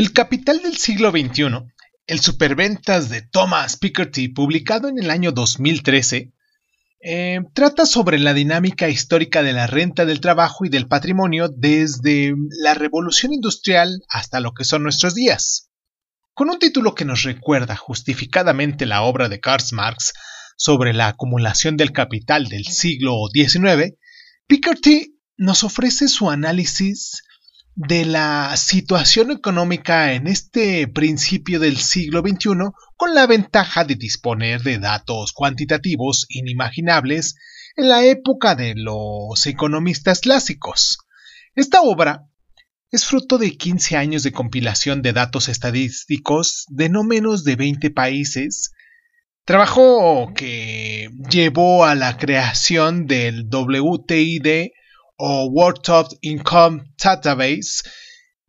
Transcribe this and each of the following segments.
El Capital del siglo XXI, el superventas de Thomas Piketty, publicado en el año 2013, eh, trata sobre la dinámica histórica de la renta del trabajo y del patrimonio desde la revolución industrial hasta lo que son nuestros días. Con un título que nos recuerda justificadamente la obra de Karl Marx sobre la acumulación del capital del siglo XIX, Piketty nos ofrece su análisis de la situación económica en este principio del siglo XXI con la ventaja de disponer de datos cuantitativos inimaginables en la época de los economistas clásicos. Esta obra es fruto de 15 años de compilación de datos estadísticos de no menos de 20 países, trabajo que llevó a la creación del WTID o World Top Income Database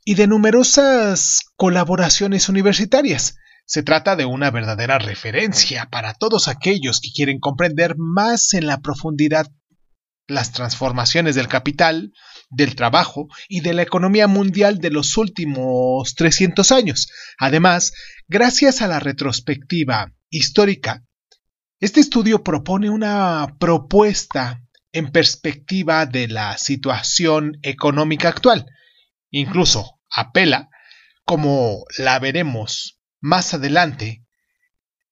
y de numerosas colaboraciones universitarias. Se trata de una verdadera referencia para todos aquellos que quieren comprender más en la profundidad las transformaciones del capital, del trabajo y de la economía mundial de los últimos 300 años. Además, gracias a la retrospectiva histórica, este estudio propone una propuesta en perspectiva de la situación económica actual. Incluso apela, como la veremos más adelante,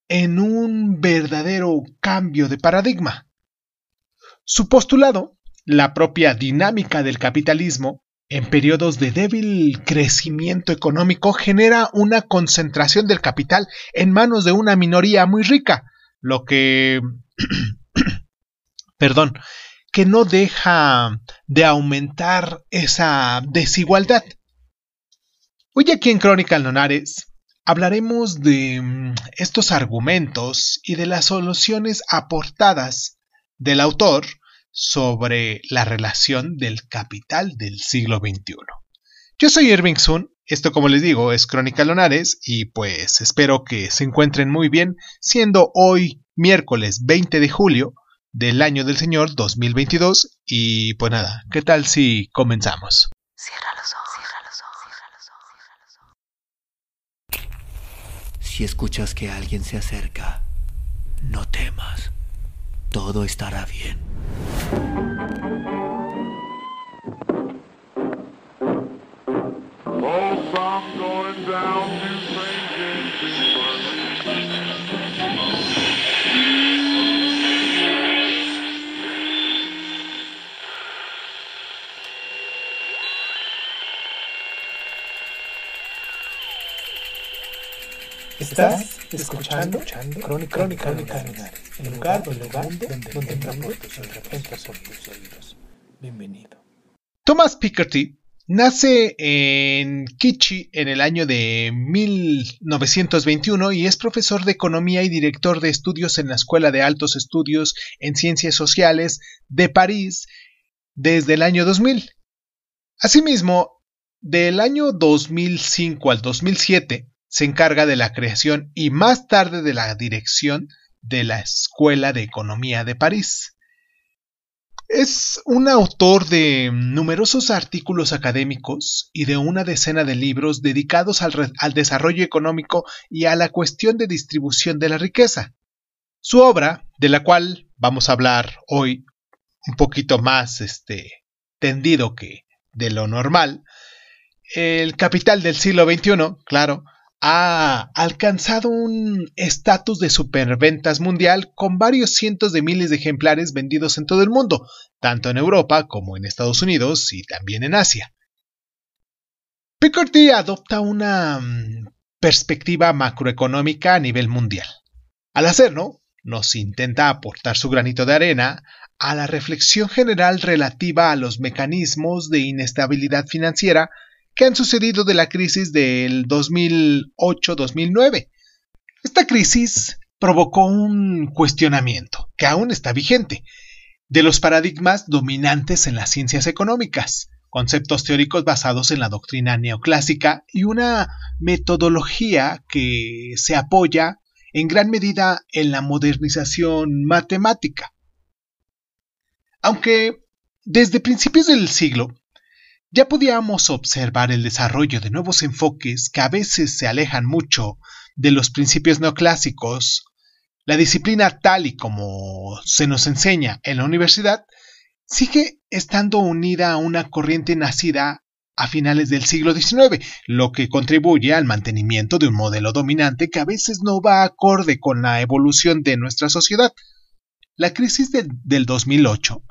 en un verdadero cambio de paradigma. Su postulado, la propia dinámica del capitalismo, en periodos de débil crecimiento económico genera una concentración del capital en manos de una minoría muy rica, lo que perdón, que no deja de aumentar esa desigualdad. Hoy aquí en Crónica Lonares hablaremos de mm, estos argumentos y de las soluciones aportadas del autor sobre la relación del capital del siglo XXI. Yo soy Irving Sun, esto como les digo es Crónica Lonares y pues espero que se encuentren muy bien siendo hoy miércoles 20 de julio del año del Señor 2022 y pues nada, ¿qué tal si comenzamos? Cierra los ojos, cierra los ojos, cierra los ojos, cierra los ojos. Si escuchas que alguien se acerca, no temas, todo estará bien. Estás escuchando, Crónica, Crónica, Crónica el lugar, el lugar donde, donde, donde tus oídos. Bienvenido. Thomas Piketty nace en Kichi en el año de 1921 y es profesor de economía y director de estudios en la Escuela de Altos Estudios en Ciencias Sociales de París desde el año 2000. Asimismo, del año 2005 al 2007 se encarga de la creación y más tarde de la dirección de la Escuela de Economía de París. Es un autor de numerosos artículos académicos y de una decena de libros dedicados al, desarrollo económico y a la cuestión de distribución de la riqueza. Su obra, de la cual vamos a hablar hoy un poquito más este, tendido que de lo normal, El Capital del siglo XXI, claro, ha alcanzado un estatus de superventas mundial con varios cientos de miles de ejemplares vendidos en todo el mundo, tanto en Europa como en Estados Unidos y también en Asia. Picorty adopta una mm, perspectiva macroeconómica a nivel mundial. Al hacerlo, nos intenta aportar su granito de arena a la reflexión general relativa a los mecanismos de inestabilidad financiera que han sucedido de la crisis del 2008-2009. Esta crisis provocó un cuestionamiento, que aún está vigente, de los paradigmas dominantes en las ciencias económicas, conceptos teóricos basados en la doctrina neoclásica y una metodología que se apoya en gran medida en la modernización matemática. Aunque desde principios del siglo ya podíamos observar el desarrollo de nuevos enfoques que a veces se alejan mucho de los principios neoclásicos. La disciplina tal y como se nos enseña en la universidad sigue estando unida a una corriente nacida a finales del siglo XIX, lo que contribuye al mantenimiento de un modelo dominante que a veces no va acorde con la evolución de nuestra sociedad. La crisis de, del 2008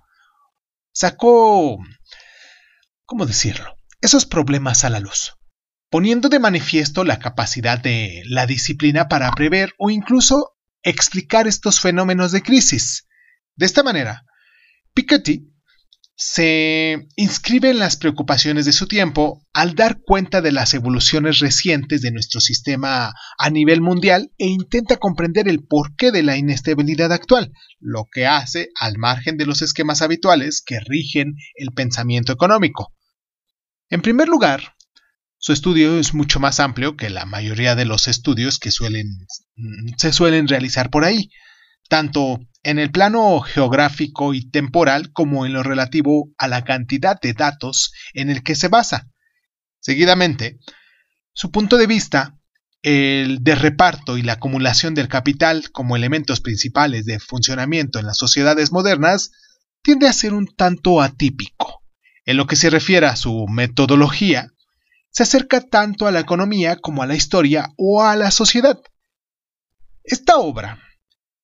sacó ¿cómo decirlo?, esos problemas a la luz, poniendo de manifiesto la capacidad de la disciplina para prever o incluso explicar estos fenómenos de crisis. De esta manera, Piketty se inscribe en las preocupaciones de su tiempo al dar cuenta de las evoluciones recientes de nuestro sistema a nivel mundial e intenta comprender el porqué de la inestabilidad actual, lo que hace al margen de los esquemas habituales que rigen el pensamiento económico. En primer lugar, su estudio es mucho más amplio que la mayoría de los estudios que suelen, mm, se suelen realizar por ahí, tanto en el plano geográfico y temporal como en lo relativo a la cantidad de datos en el que se basa. Seguidamente, su punto de vista, el de reparto y la acumulación del capital como elementos principales de funcionamiento en las sociedades modernas, tiende a ser un tanto atípico. En lo que se refiere a su metodología, se acerca tanto a la economía como a la historia o a la sociedad. Esta obra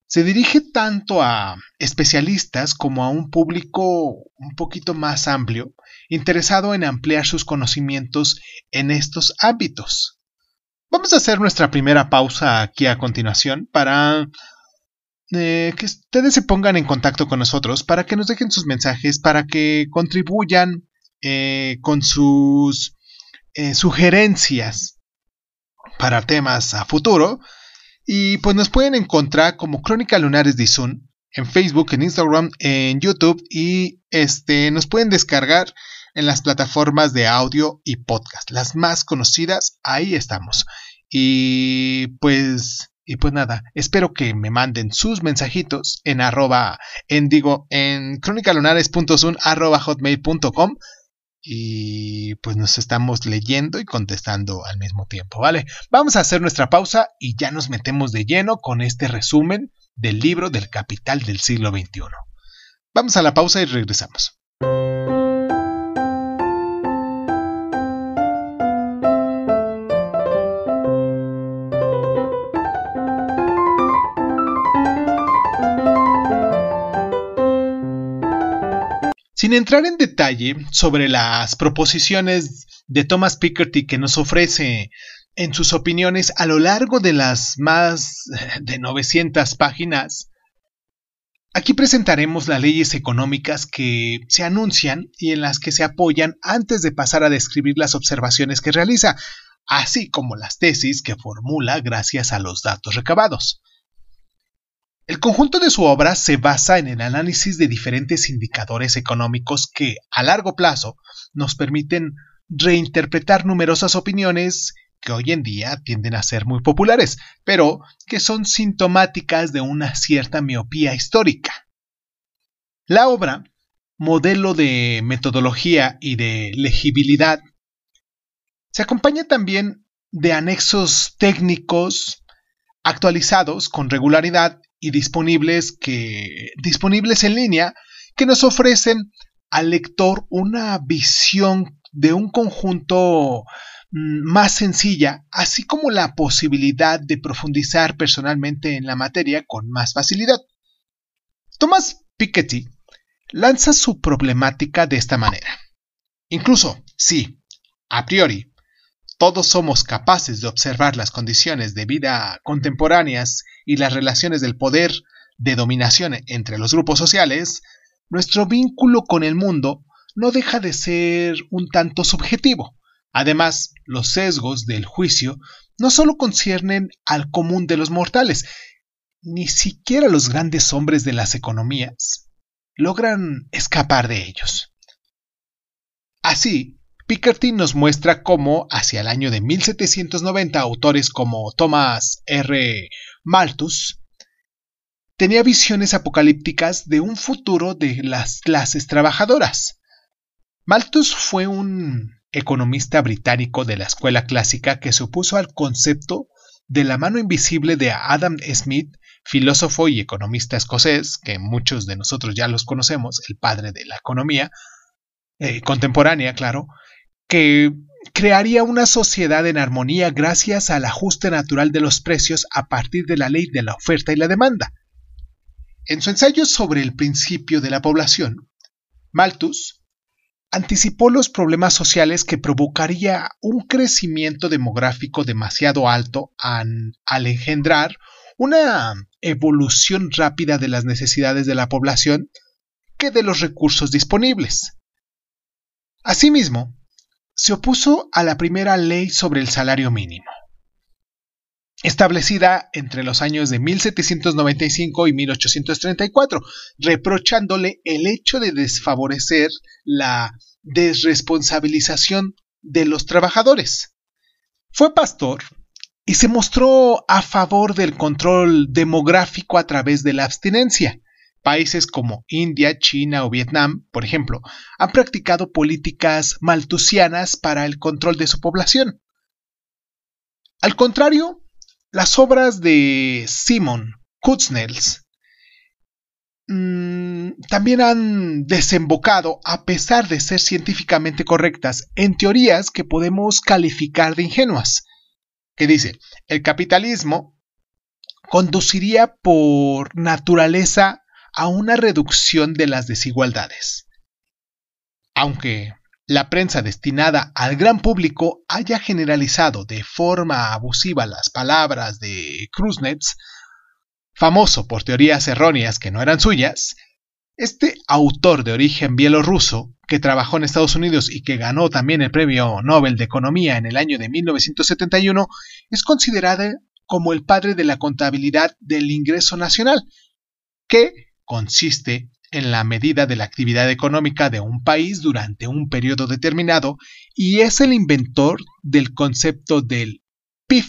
se dirige tanto a especialistas como a un público un poquito más amplio, interesado en ampliar sus conocimientos en estos ámbitos. Vamos a hacer nuestra primera pausa aquí a continuación para eh, que ustedes se pongan en contacto con nosotros para que nos dejen sus mensajes, para que contribuyan eh, con sus eh, sugerencias para temas a futuro. Y pues nos pueden encontrar como Crónica Lunares de Zoom en Facebook, en Instagram, en YouTube y este nos pueden descargar en las plataformas de audio y podcast, las más conocidas, ahí estamos. Y pues y pues nada, espero que me manden sus mensajitos en arroba, en digo, en arroba hotmail.com y pues nos estamos leyendo y contestando al mismo tiempo, ¿vale? Vamos a hacer nuestra pausa y ya nos metemos de lleno con este resumen del libro del capital del siglo XXI. Vamos a la pausa y regresamos. Sin entrar en detalle sobre las proposiciones de Thomas Piketty que nos ofrece en sus opiniones a lo largo de las más de 900 páginas, aquí presentaremos las leyes económicas que se anuncian y en las que se apoyan antes de pasar a describir las observaciones que realiza, así como las tesis que formula gracias a los datos recabados. El conjunto de su obra se basa en el análisis de diferentes indicadores económicos que, a largo plazo, nos permiten reinterpretar numerosas opiniones que hoy en día tienden a ser muy populares, pero que son sintomáticas de una cierta miopía histórica. La obra, modelo de metodología y de legibilidad, se acompaña también de anexos técnicos actualizados con regularidad y disponibles, que, disponibles en línea que nos ofrecen al lector una visión de un conjunto mm, más sencilla, así como la posibilidad de profundizar personalmente en la materia con más facilidad. Thomas Piketty lanza su problemática de esta manera. Incluso si, a priori, todos somos capaces de observar las condiciones de vida contemporáneas y las relaciones del poder de dominación entre los grupos sociales, nuestro vínculo con el mundo no deja de ser un tanto subjetivo. Además, los sesgos del juicio no solo conciernen al común de los mortales, ni siquiera los grandes hombres de las economías logran escapar de ellos. Así, Piketty nos muestra cómo, hacia el año de 1790, autores como Thomas R. Malthus tenía visiones apocalípticas de un futuro de las clases trabajadoras. Malthus fue un economista británico de la escuela clásica que se opuso al concepto de la mano invisible de Adam Smith, filósofo y economista escocés, que muchos de nosotros ya los conocemos, el padre de la economía, eh, contemporánea, claro, que crearía una sociedad en armonía gracias al ajuste natural de los precios a partir de la ley de la oferta y la demanda. En su ensayo sobre el principio de la población, Malthus anticipó los problemas sociales que provocaría un crecimiento demográfico demasiado alto al engendrar una evolución rápida de las necesidades de la población que de los recursos disponibles. Asimismo, se opuso a la primera ley sobre el salario mínimo, establecida entre los años de 1795 y 1834, reprochándole el hecho de desfavorecer la desresponsabilización de los trabajadores. Fue pastor y se mostró a favor del control demográfico a través de la abstinencia. Países como India, China o Vietnam, por ejemplo, han practicado políticas maltusianas para el control de su población. Al contrario, las obras de Simon Kuznets mm, también han desembocado, a pesar de ser científicamente correctas, en teorías que podemos calificar de ingenuas, que dice, el capitalismo conduciría por naturaleza a una reducción de las desigualdades. Aunque la prensa destinada al gran público haya generalizado de forma abusiva las palabras de Kruznets, famoso por teorías erróneas que no eran suyas, este autor de origen bielorruso, que trabajó en Estados Unidos y que ganó también el Premio Nobel de Economía en el año de 1971, es considerado como el padre de la contabilidad del ingreso nacional, que consiste en la medida de la actividad económica de un país durante un periodo determinado y es el inventor del concepto del PIB,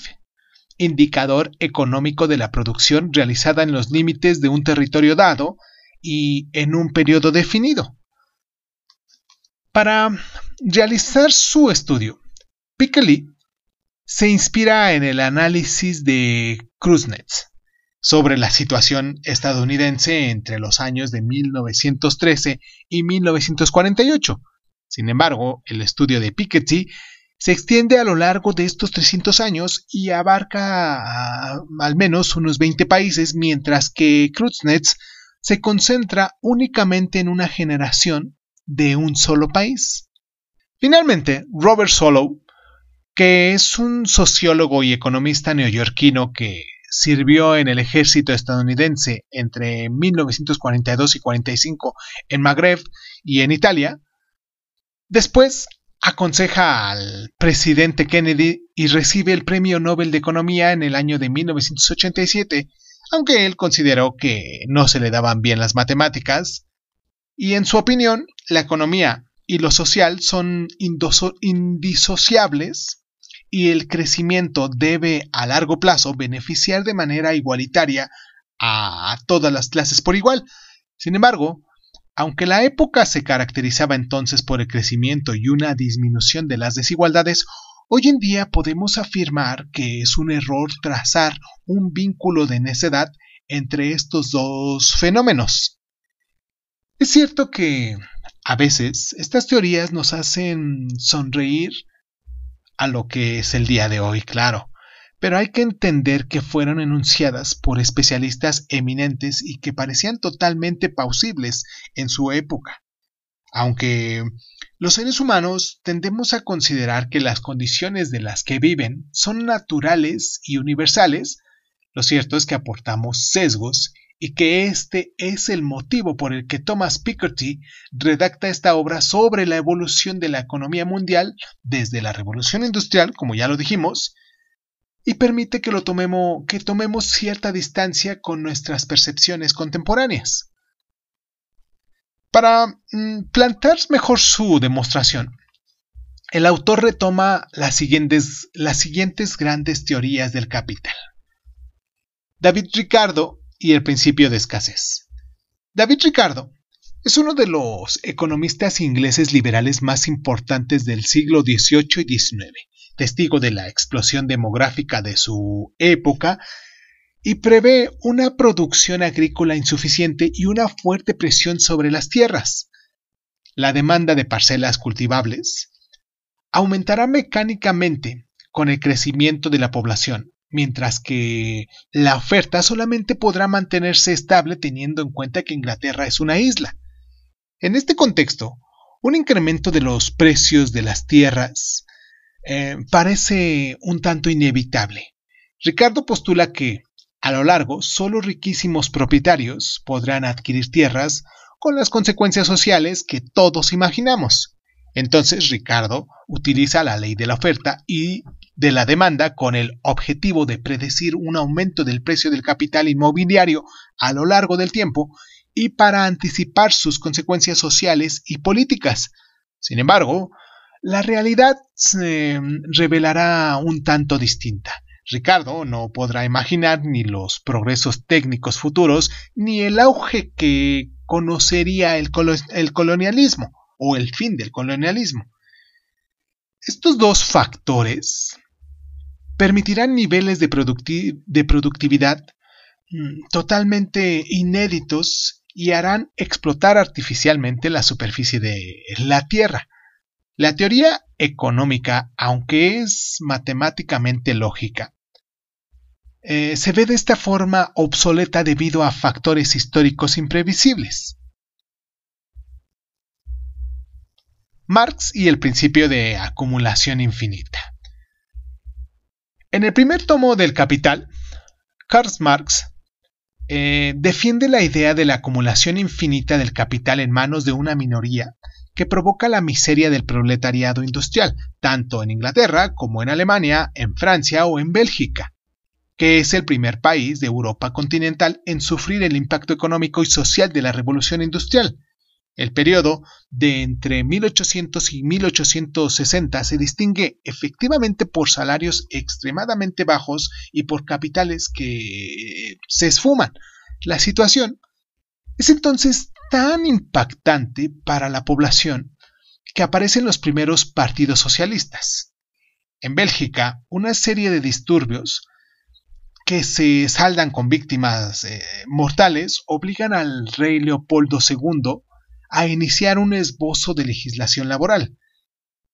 indicador económico de la producción realizada en los límites de un territorio dado y en un periodo definido. Para realizar su estudio, Piketty se inspira en el análisis de Kuznets, sobre la situación estadounidense entre los años de 1913 y 1948. Sin embargo, el estudio de Piketty se extiende a lo largo de estos 300 años y abarca al menos unos 20 países, mientras que Kuznets se concentra únicamente en una generación de un solo país. Finalmente, Robert Solow, que es un sociólogo y economista neoyorquino que sirvió en el ejército estadounidense entre 1942 y 45 en Magreb y en Italia. Después aconseja al presidente Kennedy y recibe el Premio Nobel de Economía en el año de 1987, aunque él consideró que no se le daban bien las matemáticas. Y en su opinión, la economía y lo social son indisociables y el crecimiento debe a largo plazo beneficiar de manera igualitaria a todas las clases por igual. Sin embargo, aunque la época se caracterizaba entonces por el crecimiento y una disminución de las desigualdades, hoy en día podemos afirmar que es un error trazar un vínculo de necedad entre estos dos fenómenos. Es cierto que a veces estas teorías nos hacen sonreír a lo que es el día de hoy, claro. Pero hay que entender que fueron enunciadas por especialistas eminentes y que parecían totalmente pausibles en su época. Aunque los seres humanos tendemos a considerar que las condiciones de las que viven son naturales y universales, lo cierto es que aportamos sesgos y que este es el motivo por el que Thomas Piketty redacta esta obra sobre la evolución de la economía mundial desde la revolución industrial, como ya lo dijimos, y permite que lo tomemos que tomemos cierta distancia con nuestras percepciones contemporáneas. Para mm, plantear mejor su demostración, el autor retoma las siguientes, las siguientes grandes teorías del capital. David Ricardo y el principio de escasez. David Ricardo Es uno de los economistas ingleses liberales más importantes del siglo XVIII y XIX, testigo de la explosión demográfica de su época y prevé una producción agrícola insuficiente y una fuerte presión sobre las tierras. La demanda de parcelas cultivables aumentará mecánicamente con el crecimiento de la población, mientras que la oferta solamente podrá mantenerse estable teniendo en cuenta que Inglaterra es una isla. En este contexto, un incremento de los precios de las tierras eh, parece un tanto inevitable. Ricardo postula que, a lo largo, solo riquísimos propietarios podrán adquirir tierras con las consecuencias sociales que todos imaginamos. Entonces Ricardo utiliza la ley de la oferta y de la demanda con el objetivo de predecir un aumento del precio del capital inmobiliario a lo largo del tiempo y para anticipar sus consecuencias sociales y políticas. Sin embargo, la realidad se revelará un tanto distinta. Ricardo no podrá imaginar ni los progresos técnicos futuros ni el auge que conocería el, colonialismo o el fin del colonialismo. Estos dos factores permitirán niveles de, productividad mm, totalmente inéditos y harán explotar artificialmente la superficie de la Tierra. La teoría económica, aunque es matemáticamente lógica, eh, se ve de esta forma obsoleta debido a factores históricos imprevisibles. Marx y el principio de acumulación infinita. En el primer tomo del Capital, Karl Marx eh, defiende la idea de la acumulación infinita del capital en manos de una minoría que provoca la miseria del proletariado industrial, tanto en Inglaterra como en Alemania, en Francia o en Bélgica, que es el primer país de Europa continental en sufrir el impacto económico y social de la revolución industrial. El periodo de entre 1800 y 1860 se distingue efectivamente por salarios extremadamente bajos y por capitales que se esfuman. La situación es entonces tan impactante para la población que aparecen los primeros partidos socialistas. En Bélgica, una serie de disturbios que se saldan con víctimas eh, mortales obligan al rey Leopoldo II a iniciar un esbozo de legislación laboral,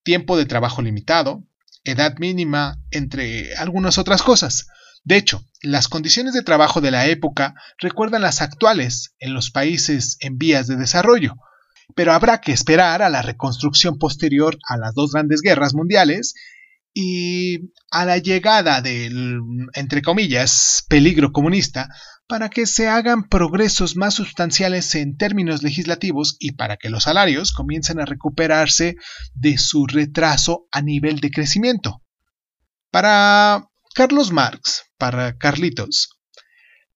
tiempo de trabajo limitado, edad mínima, entre algunas otras cosas. De hecho, las condiciones de trabajo de la época recuerdan las actuales en los países en vías de desarrollo, pero habrá que esperar a la reconstrucción posterior a las dos grandes guerras mundiales y a la llegada del, entre comillas, peligro comunista para que se hagan progresos más sustanciales en términos legislativos y para que los salarios comiencen a recuperarse de su retraso a nivel de crecimiento. Para Carlos Marx, para Carlitos,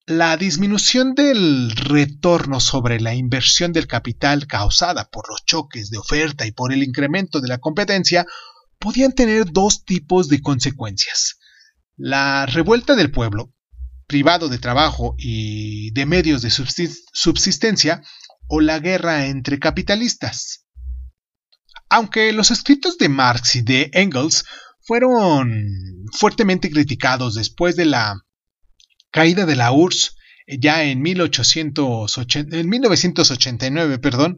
la disminución del retorno sobre la inversión del capital causada por los choques de oferta y por el incremento de la competencia podían tener dos tipos de consecuencias. La revuelta del pueblo, privado de trabajo y de medios de subsistencia, o la guerra entre capitalistas. Aunque los escritos de Marx y de Engels fueron fuertemente criticados después de la caída de la URSS ya en, 1880, en 1989, perdón,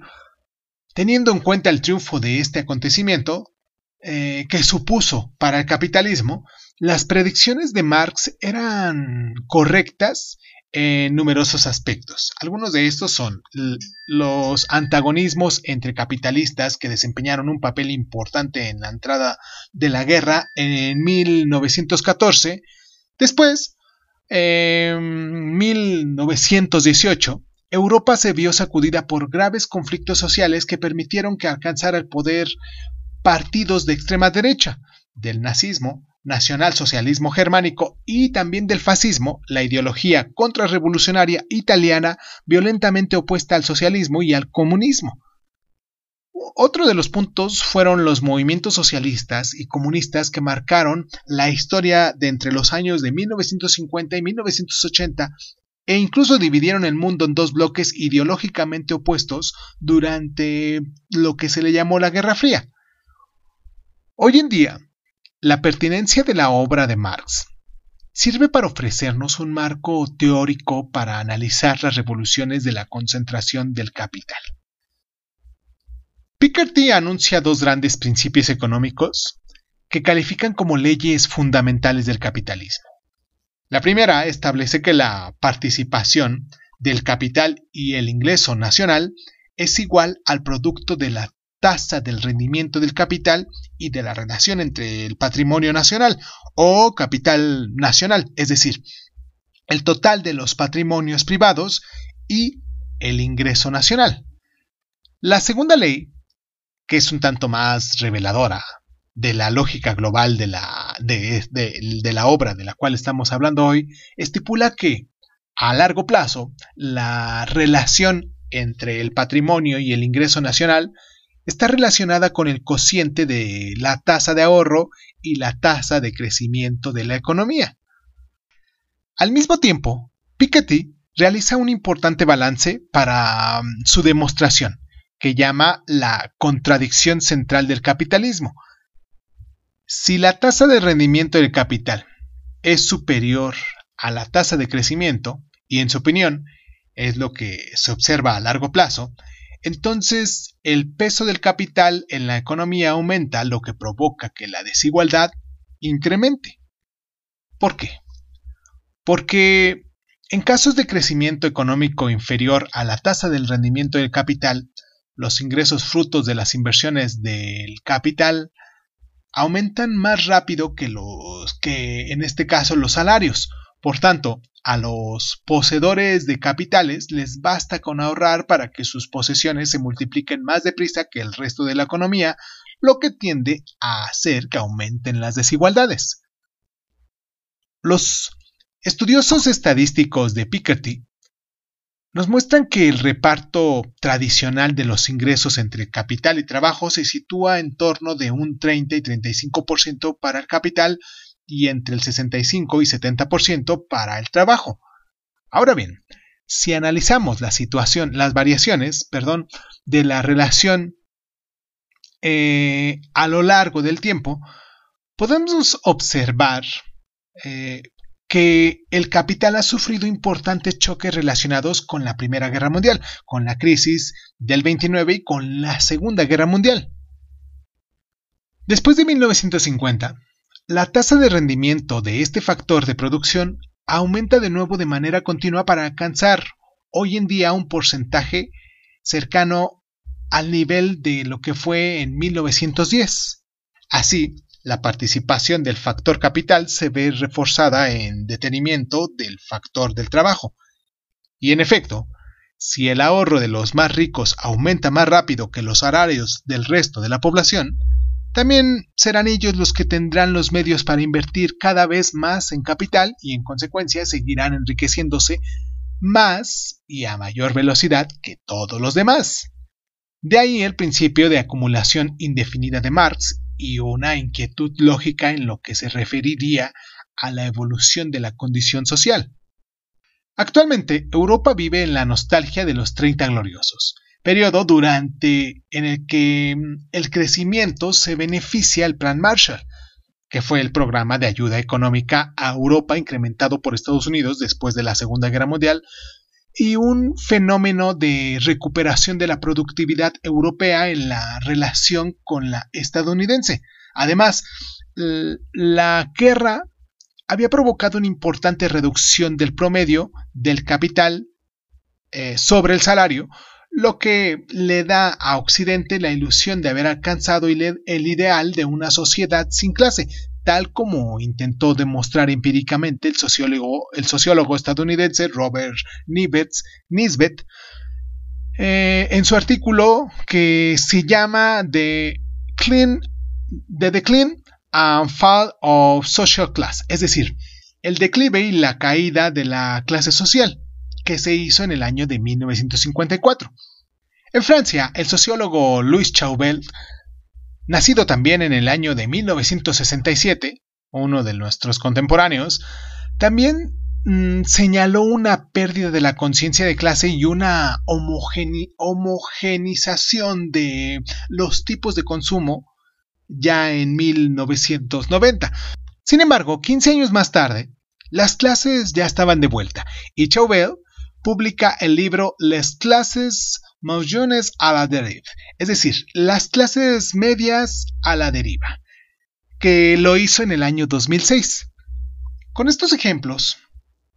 teniendo en cuenta el triunfo de este acontecimiento, eh, que supuso para el capitalismo, las predicciones de Marx eran correctas en numerosos aspectos. Algunos de estos son los antagonismos entre capitalistas que desempeñaron un papel importante en la entrada de la guerra en 1914. Después, en 1918, Europa se vio sacudida por graves conflictos sociales que permitieron que alcanzara el poder partidos de extrema derecha, del nazismo, nacionalsocialismo germánico y también del fascismo, la ideología contrarrevolucionaria italiana violentamente opuesta al socialismo y al comunismo. Otro de los puntos fueron los movimientos socialistas y comunistas que marcaron la historia de entre los años de 1950 y 1980 e incluso dividieron el mundo en dos bloques ideológicamente opuestos durante lo que se le llamó la Guerra Fría. Hoy en día, la pertinencia de la obra de Marx sirve para ofrecernos un marco teórico para analizar las revoluciones de la concentración del capital. Piketty anuncia dos grandes principios económicos que califican como leyes fundamentales del capitalismo. La primera establece que la participación del capital y el ingreso nacional es igual al producto de la tasa del rendimiento del capital y de la relación entre el patrimonio nacional o capital nacional, es decir, el total de los patrimonios privados y el ingreso nacional. La segunda ley, que es un tanto más reveladora de la lógica global de la, de, de la obra de la cual estamos hablando hoy, estipula que a largo plazo la relación entre el patrimonio y el ingreso nacional está relacionada con el cociente de la tasa de ahorro y la tasa de crecimiento de la economía. Al mismo tiempo, Piketty realiza un importante balance para um, su demostración, que llama la contradicción central del capitalismo. Si la tasa de rendimiento del capital es superior a la tasa de crecimiento, y en su opinión es lo que se observa a largo plazo, entonces el peso del capital en la economía aumenta, lo que provoca que la desigualdad incremente. ¿Por qué? Porque en casos de crecimiento económico inferior a la tasa del rendimiento del capital, los ingresos frutos de las inversiones del capital aumentan más rápido que los que en este caso los salarios. Por tanto, a los poseedores de capitales les basta con ahorrar para que sus posesiones se multipliquen más deprisa que el resto de la economía, lo que tiende a hacer que aumenten las desigualdades. Los estudiosos estadísticos de Piketty nos muestran que el reparto tradicional de los ingresos entre capital y trabajo se sitúa en torno de un 30 y 35% para el capital y entre el 65 y 70% para el trabajo. Ahora bien, si analizamos la situación, las variaciones, perdón, de la relación eh, a lo largo del tiempo, podemos observar eh, que el capital ha sufrido importantes choques relacionados con la Primera Guerra Mundial, con la crisis del 29 y con la Segunda Guerra Mundial. Después de 1950, la tasa de rendimiento de este factor de producción aumenta de nuevo de manera continua para alcanzar hoy en día un porcentaje cercano al nivel de lo que fue en 1910. Así, la participación del factor capital se ve reforzada en detenimiento del factor del trabajo. Y en efecto, si el ahorro de los más ricos aumenta más rápido que los salarios del resto de la población, también serán ellos los que tendrán los medios para invertir cada vez más en capital y en consecuencia seguirán enriqueciéndose más y a mayor velocidad que todos los demás. De ahí el principio de acumulación indefinida de Marx y una inquietud lógica en lo que se referiría a la evolución de la condición social. Actualmente, Europa vive en la nostalgia de los 30 gloriosos, periodo durante en el que mm, el crecimiento se beneficia el Plan Marshall, que fue el programa de ayuda económica a Europa incrementado por Estados Unidos después de la Segunda Guerra Mundial, y un fenómeno de recuperación de la productividad europea en la relación con la estadounidense. Además, la guerra había provocado una importante reducción del promedio del capital eh, sobre el salario, lo que le da a Occidente la ilusión de haber alcanzado el ideal de una sociedad sin clase, tal como intentó demostrar empíricamente el sociólogo, el sociólogo estadounidense Robert Nisbet eh, en su artículo que se llama The, Clean, The Decline and Fall of Social Class, es decir, el declive y la caída de la clase social que se hizo en el año de 1954. En Francia, el sociólogo Louis Chauvel, nacido también en el año de 1967, uno de nuestros contemporáneos, también mm, señaló una pérdida de la conciencia de clase y una homogenización de los tipos de consumo ya en 1990. Sin embargo, 15 años más tarde, las clases ya estaban de vuelta y Chauvel publica el libro Les clases moyennes a la deriva, es decir, las clases medias a la deriva, que lo hizo en el año 2006. Con estos ejemplos,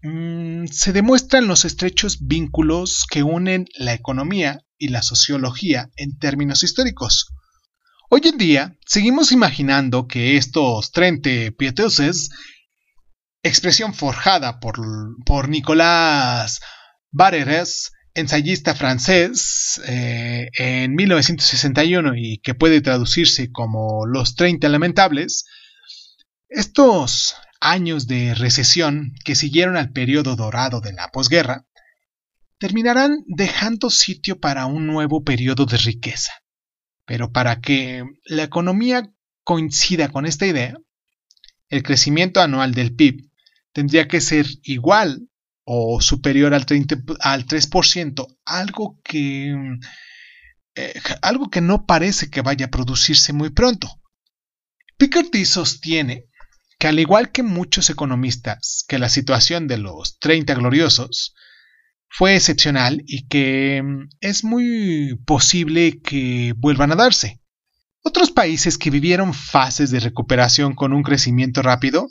mmm, se demuestran los estrechos vínculos que unen la economía y la sociología en términos históricos. Hoy en día, seguimos imaginando que estos 30 pieteuses, expresión forjada por, por Nicolás Barreres, ensayista francés, eh, en 1961 y que puede traducirse como Los 30 Lamentables, estos años de recesión que siguieron al periodo dorado de la posguerra terminarán dejando sitio para un nuevo periodo de riqueza. Pero para que la economía coincida con esta idea, el crecimiento anual del PIB tendría que ser igual o superior al, 30, al 3%, algo que, eh, algo que no parece que vaya a producirse muy pronto. Piketty sostiene que al igual que muchos economistas, que la situación de los 30 gloriosos fue excepcional y que mm, es muy posible que vuelvan a darse. Otros países que vivieron fases de recuperación con un crecimiento rápido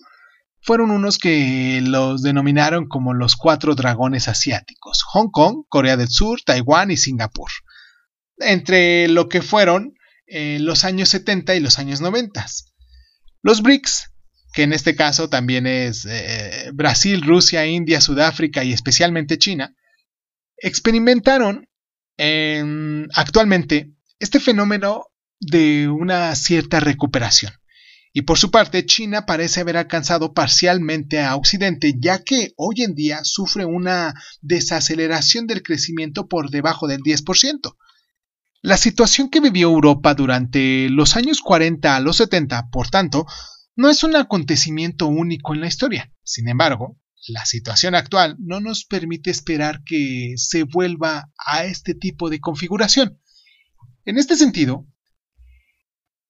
fueron unos que los denominaron como los cuatro dragones asiáticos, Hong Kong, Corea del Sur, Taiwán y Singapur, entre lo que fueron eh, los años 70 y los años 90. Los BRICS, que en este caso también es eh, Brasil, Rusia, India, Sudáfrica y especialmente China, experimentaron actualmente este fenómeno de una cierta recuperación. Y por su parte, China parece haber alcanzado parcialmente a Occidente, ya que hoy en día sufre una desaceleración del crecimiento por debajo del 10%. La situación que vivió Europa durante los años 40 a los 70, por tanto, no es un acontecimiento único en la historia. Sin embargo, la situación actual no nos permite esperar que se vuelva a este tipo de configuración. En este sentido,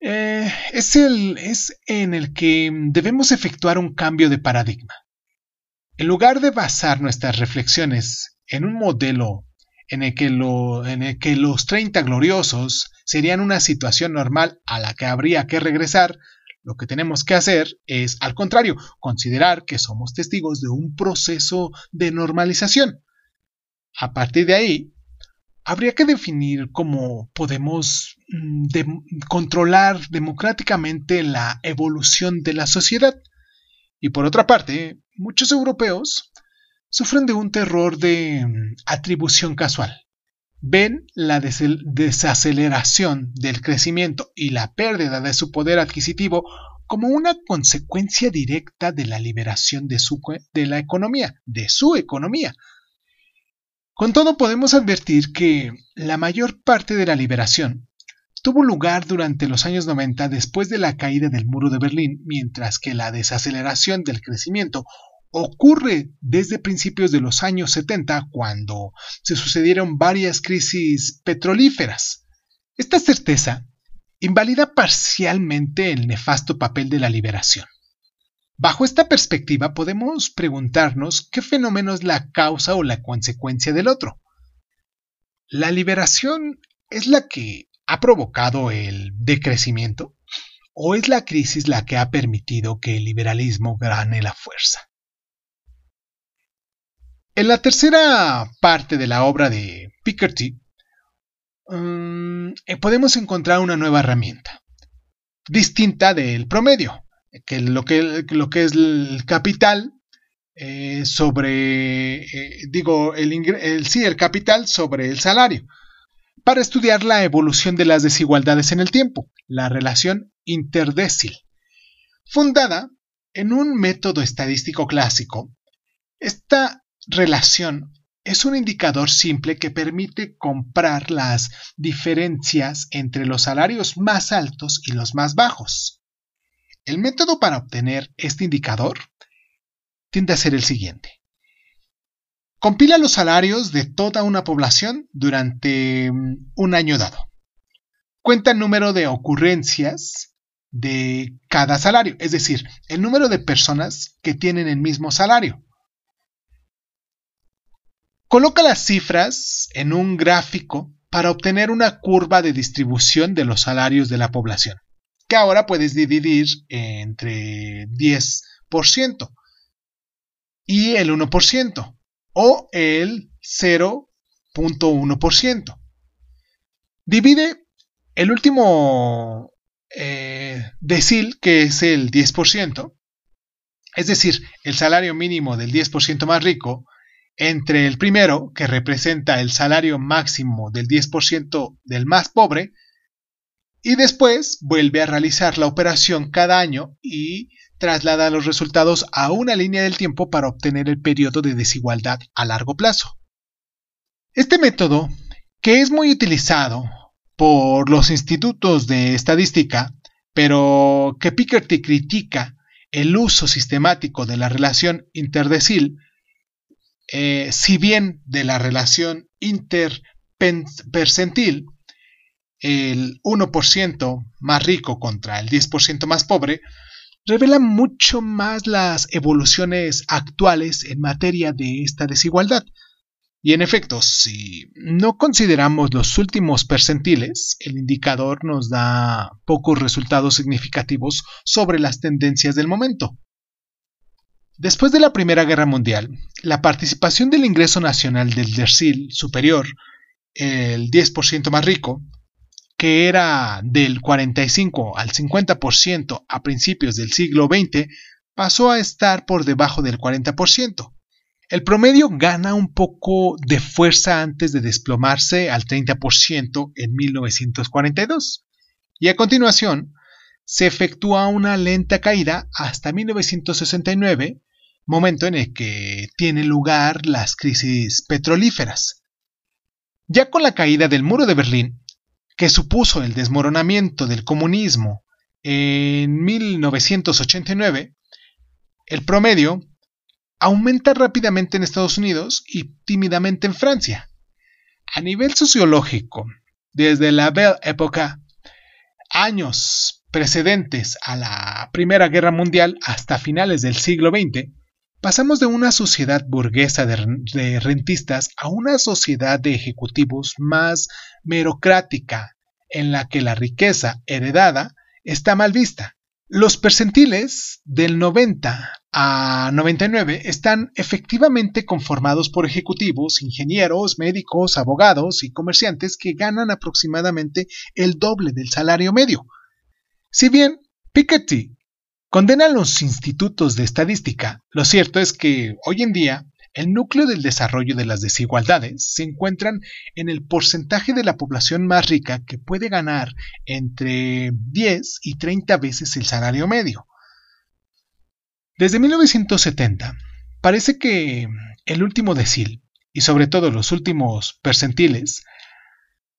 eh, es, el, es en el que debemos efectuar un cambio de paradigma. En lugar de basar nuestras reflexiones en un modelo en el, que en el que los 30 gloriosos serían una situación normal a la que habría que regresar, lo que tenemos que hacer es, al contrario, considerar que somos testigos de un proceso de normalización. A partir de ahí, habría que definir cómo podemos mm, controlar democráticamente la evolución de la sociedad. Y por otra parte, muchos europeos sufren de un terror de mm, atribución casual. Ven la desaceleración del crecimiento y la pérdida de su poder adquisitivo como una consecuencia directa de la liberación de, su, de la economía, de su economía, con todo podemos advertir que la mayor parte de la liberación tuvo lugar durante los años 90 después de la caída del muro de Berlín, mientras que la desaceleración del crecimiento ocurre desde principios de los años 70 cuando se sucedieron varias crisis petrolíferas. Esta certeza invalida parcialmente el nefasto papel de la liberación. Bajo esta perspectiva podemos preguntarnos qué fenómeno es la causa o la consecuencia del otro. ¿La liberación es la que ha provocado el decrecimiento o es la crisis la que ha permitido que el liberalismo gane la fuerza? En la tercera parte de la obra de Piketty mm, eh, podemos encontrar una nueva herramienta, distinta del promedio, que lo que, lo que es el capital eh, sobre, eh, digo, el, sí, el capital sobre el salario, para estudiar la evolución de las desigualdades en el tiempo, la relación interdécil. Fundada en un método estadístico clásico, esta relación es un indicador simple que permite comprar las diferencias entre los salarios más altos y los más bajos. El método para obtener este indicador tiende a ser el siguiente. compila los salarios de toda una población durante mm, un año dado. Cuenta el número de ocurrencias de cada salario, es decir, el número de personas que tienen el mismo salario. Coloca las cifras en un gráfico para obtener una curva de distribución de los salarios de la población, que ahora puedes dividir entre 10% y el 1% o el 0.1%. Divide el último eh, decil, que es el 10%, es decir, el salario mínimo del 10% más rico, entre el primero, que representa el salario máximo del 10% del más pobre, y después vuelve a realizar la operación cada año y traslada los resultados a una línea del tiempo para obtener el periodo de desigualdad a largo plazo. Este método, que es muy utilizado por los institutos de estadística, pero que Piketty critica el uso sistemático de la relación interdecil, eh, si bien de la relación interpercentil, el 1% más rico contra el 10% más pobre, revela mucho más las evoluciones actuales en materia de esta desigualdad. Y en efecto, si no consideramos los últimos percentiles, el indicador nos da pocos resultados significativos sobre las tendencias del momento. Después de la Primera Guerra Mundial, la participación del ingreso nacional del DERCIL superior, el 10% más rico, que era del 45 al 50% a principios del siglo XX, pasó a estar por debajo del 40%. El promedio gana un poco de fuerza antes de desplomarse al 30% en 1942. Y a continuación, se efectúa una lenta caída hasta 1969, momento en el que tienen lugar las crisis petrolíferas. Ya con la caída del muro de Berlín, que supuso el desmoronamiento del comunismo en 1989, el promedio aumenta rápidamente en Estados Unidos y tímidamente en Francia. A nivel sociológico, desde la Belle Époque, años precedentes a la Primera Guerra Mundial hasta finales del siglo XX, pasamos de una sociedad burguesa de, rentistas a una sociedad de ejecutivos más merocrática, en la que la riqueza heredada está mal vista. Los percentiles del 90 a 99 están efectivamente conformados por ejecutivos, ingenieros, médicos, abogados y comerciantes que ganan aproximadamente el doble del salario medio. Si bien Piketty condena los institutos de estadística, lo cierto es que hoy en día el núcleo del desarrollo de las desigualdades se encuentran en el porcentaje de la población más rica que puede ganar entre 10 y 30 veces el salario medio. Desde 1970, parece que el último decil, y sobre todo los últimos percentiles,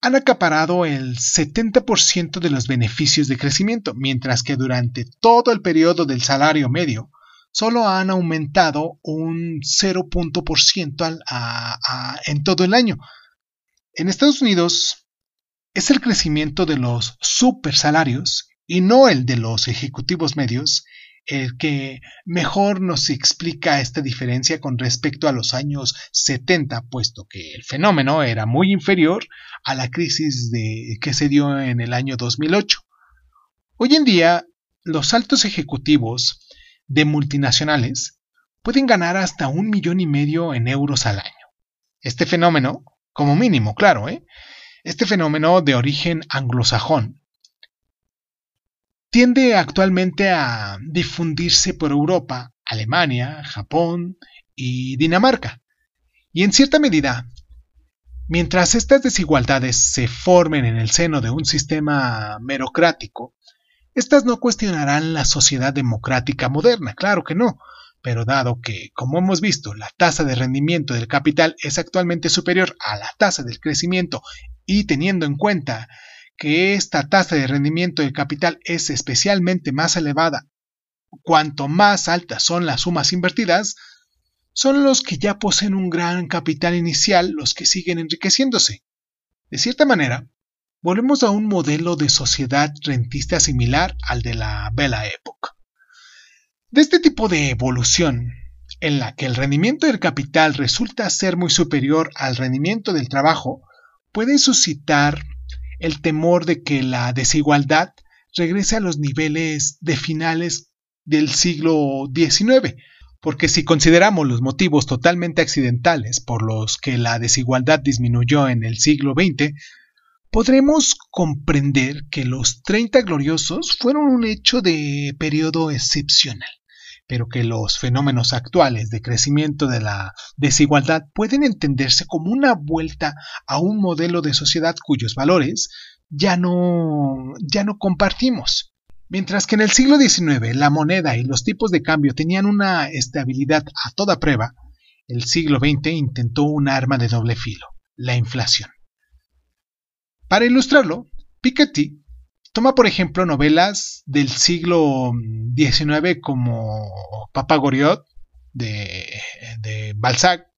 han acaparado el 70% de los beneficios de crecimiento, mientras que durante todo el periodo del salario medio solo han aumentado un 0.% en todo el año. En Estados Unidos es el crecimiento de los super salarios y no el de los ejecutivos medios el que mejor nos explica esta diferencia con respecto a los años 70, puesto que el fenómeno era muy inferior a la crisis de, que se dio en el año 2008. Hoy en día, los altos ejecutivos de multinacionales pueden ganar hasta un millón y medio en euros al año. Este fenómeno, como mínimo, claro, ¿eh? este fenómeno de origen anglosajón tiende actualmente a difundirse por Europa, Alemania, Japón y Dinamarca. Y en cierta medida, mientras estas desigualdades se formen en el seno de un sistema merocrático, estas no cuestionarán la sociedad democrática moderna, claro que no, pero dado que, como hemos visto, la tasa de rendimiento del capital es actualmente superior a la tasa del crecimiento y teniendo en cuenta que esta tasa de rendimiento del capital es especialmente más elevada cuanto más altas son las sumas invertidas, son los que ya poseen un gran capital inicial los que siguen enriqueciéndose. De cierta manera, volvemos a un modelo de sociedad rentista similar al de la Bella Época. De este tipo de evolución, en la que el rendimiento del capital resulta ser muy superior al rendimiento del trabajo, puede suscitar el temor de que la desigualdad regrese a los niveles de finales del siglo XIX, porque si consideramos los motivos totalmente accidentales por los que la desigualdad disminuyó en el siglo XX, podremos comprender que los 30 gloriosos fueron un hecho de periodo excepcional, pero que los fenómenos actuales de crecimiento de la desigualdad pueden entenderse como una vuelta a un modelo de sociedad cuyos valores ya no, ya no compartimos. Mientras que en el siglo XIX la moneda y los tipos de cambio tenían una estabilidad a toda prueba, el siglo XX intentó un arma de doble filo, la inflación. Para ilustrarlo, Piketty toma por ejemplo novelas del siglo XIX como Papa Goriot de, de Balzac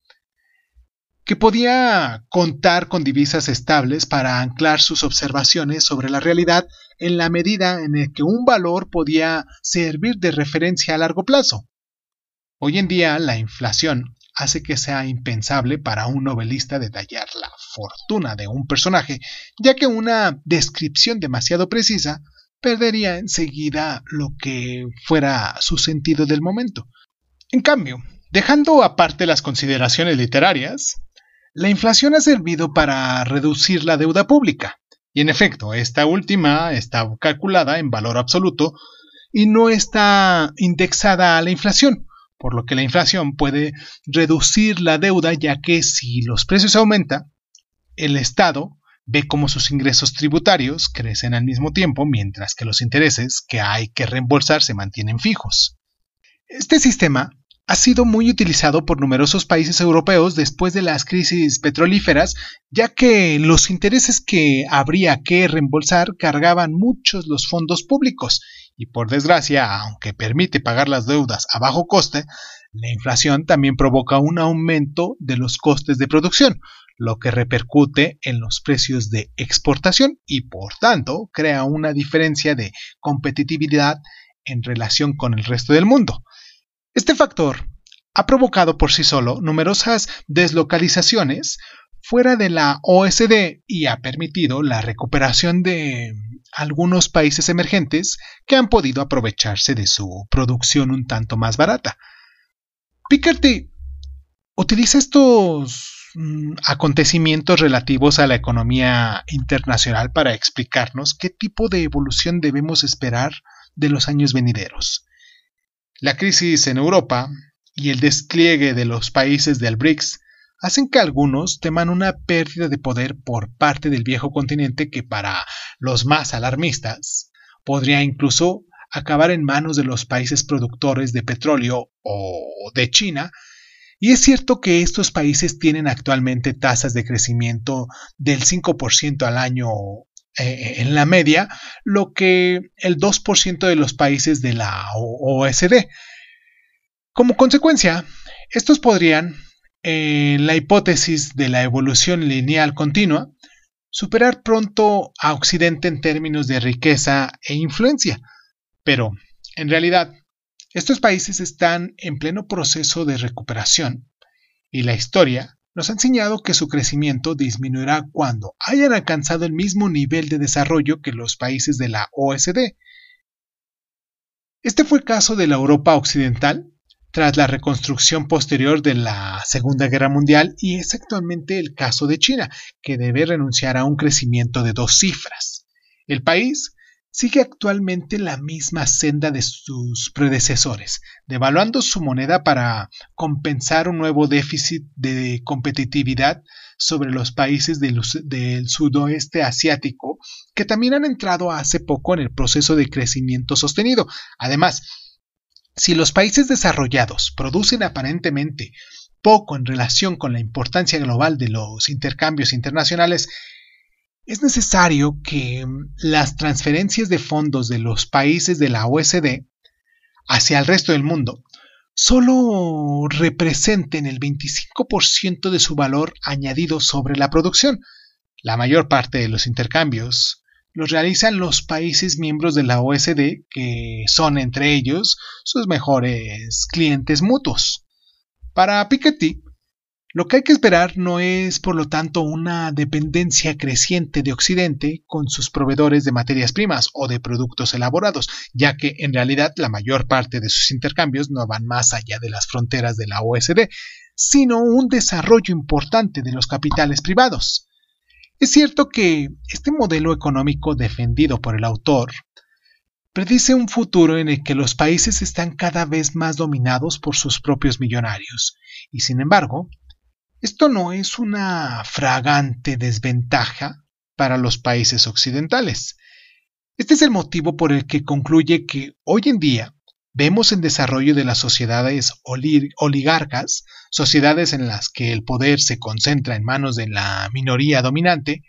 que podía contar con divisas estables para anclar sus observaciones sobre la realidad en la medida en que un valor podía servir de referencia a largo plazo. Hoy en día la inflación hace que sea impensable para un novelista detallar la fortuna de un personaje, ya que una descripción demasiado precisa perdería enseguida lo que fuera su sentido del momento. En cambio, dejando aparte las consideraciones literarias, la inflación ha servido para reducir la deuda pública, y en efecto, esta última está calculada en valor absoluto y no está indexada a la inflación, por lo que la inflación puede reducir la deuda ya que si los precios aumentan, el Estado ve cómo sus ingresos tributarios crecen al mismo tiempo mientras que los intereses que hay que reembolsar se mantienen fijos. Este sistema ha sido muy utilizado por numerosos países europeos después de las crisis petrolíferas, ya que los intereses que habría que reembolsar cargaban muchos los fondos públicos y por desgracia, aunque permite pagar las deudas a bajo coste, la inflación también provoca un aumento de los costes de producción, lo que repercute en los precios de exportación y por tanto crea una diferencia de competitividad en relación con el resto del mundo. Este factor ha provocado por sí solo numerosas deslocalizaciones fuera de la OSD y ha permitido la recuperación de algunos países emergentes que han podido aprovecharse de su producción un tanto más barata. Piketty utiliza estos mm, acontecimientos relativos a la economía internacional para explicarnos qué tipo de evolución debemos esperar de los años venideros. La crisis en Europa y el despliegue de los países del BRICS hacen que algunos teman una pérdida de poder por parte del viejo continente que para los más alarmistas podría incluso acabar en manos de los países productores de petróleo o de China, y es cierto que estos países tienen actualmente tasas de crecimiento del 5% al año eh, en la media lo que el 2% de los países de la OSD. Como consecuencia, estos podrían, en la hipótesis de la evolución lineal continua, superar pronto a Occidente en términos de riqueza e influencia. Pero, en realidad, estos países están en pleno proceso de recuperación y la historia nos ha enseñado que su crecimiento disminuirá cuando hayan alcanzado el mismo nivel de desarrollo que los países de la OSD. Este fue el caso de la Europa occidental tras la reconstrucción posterior de la Segunda Guerra Mundial y es actualmente el caso de China, que debe renunciar a un crecimiento de dos cifras. El país sigue actualmente la misma senda de sus predecesores, devaluando su moneda para compensar un nuevo déficit de competitividad sobre los países del, sudoeste asiático, que también han entrado hace poco en el proceso de crecimiento sostenido. Además, si los países desarrollados producen aparentemente poco en relación con la importancia global de los intercambios internacionales, es necesario que mm, las transferencias de fondos de los países de la OSD hacia el resto del mundo solo representen el 25% de su valor añadido sobre la producción. La mayor parte de los intercambios los realizan los países miembros de la OSD, que son entre ellos sus mejores clientes mutuos. Para Piketty, lo que hay que esperar no es, por lo tanto, una dependencia creciente de Occidente con sus proveedores de materias primas o de productos elaborados, ya que en realidad la mayor parte de sus intercambios no van más allá de las fronteras de la OSD, sino un desarrollo importante de los capitales privados. Es cierto que este modelo económico defendido por el autor predice un futuro en el que los países están cada vez más dominados por sus propios millonarios, y sin embargo, esto no es una fragante desventaja para los países occidentales. Este es el motivo por el que concluye que hoy en día vemos el desarrollo de las sociedades oligarcas, sociedades en las que el poder se concentra en manos de la minoría dominante,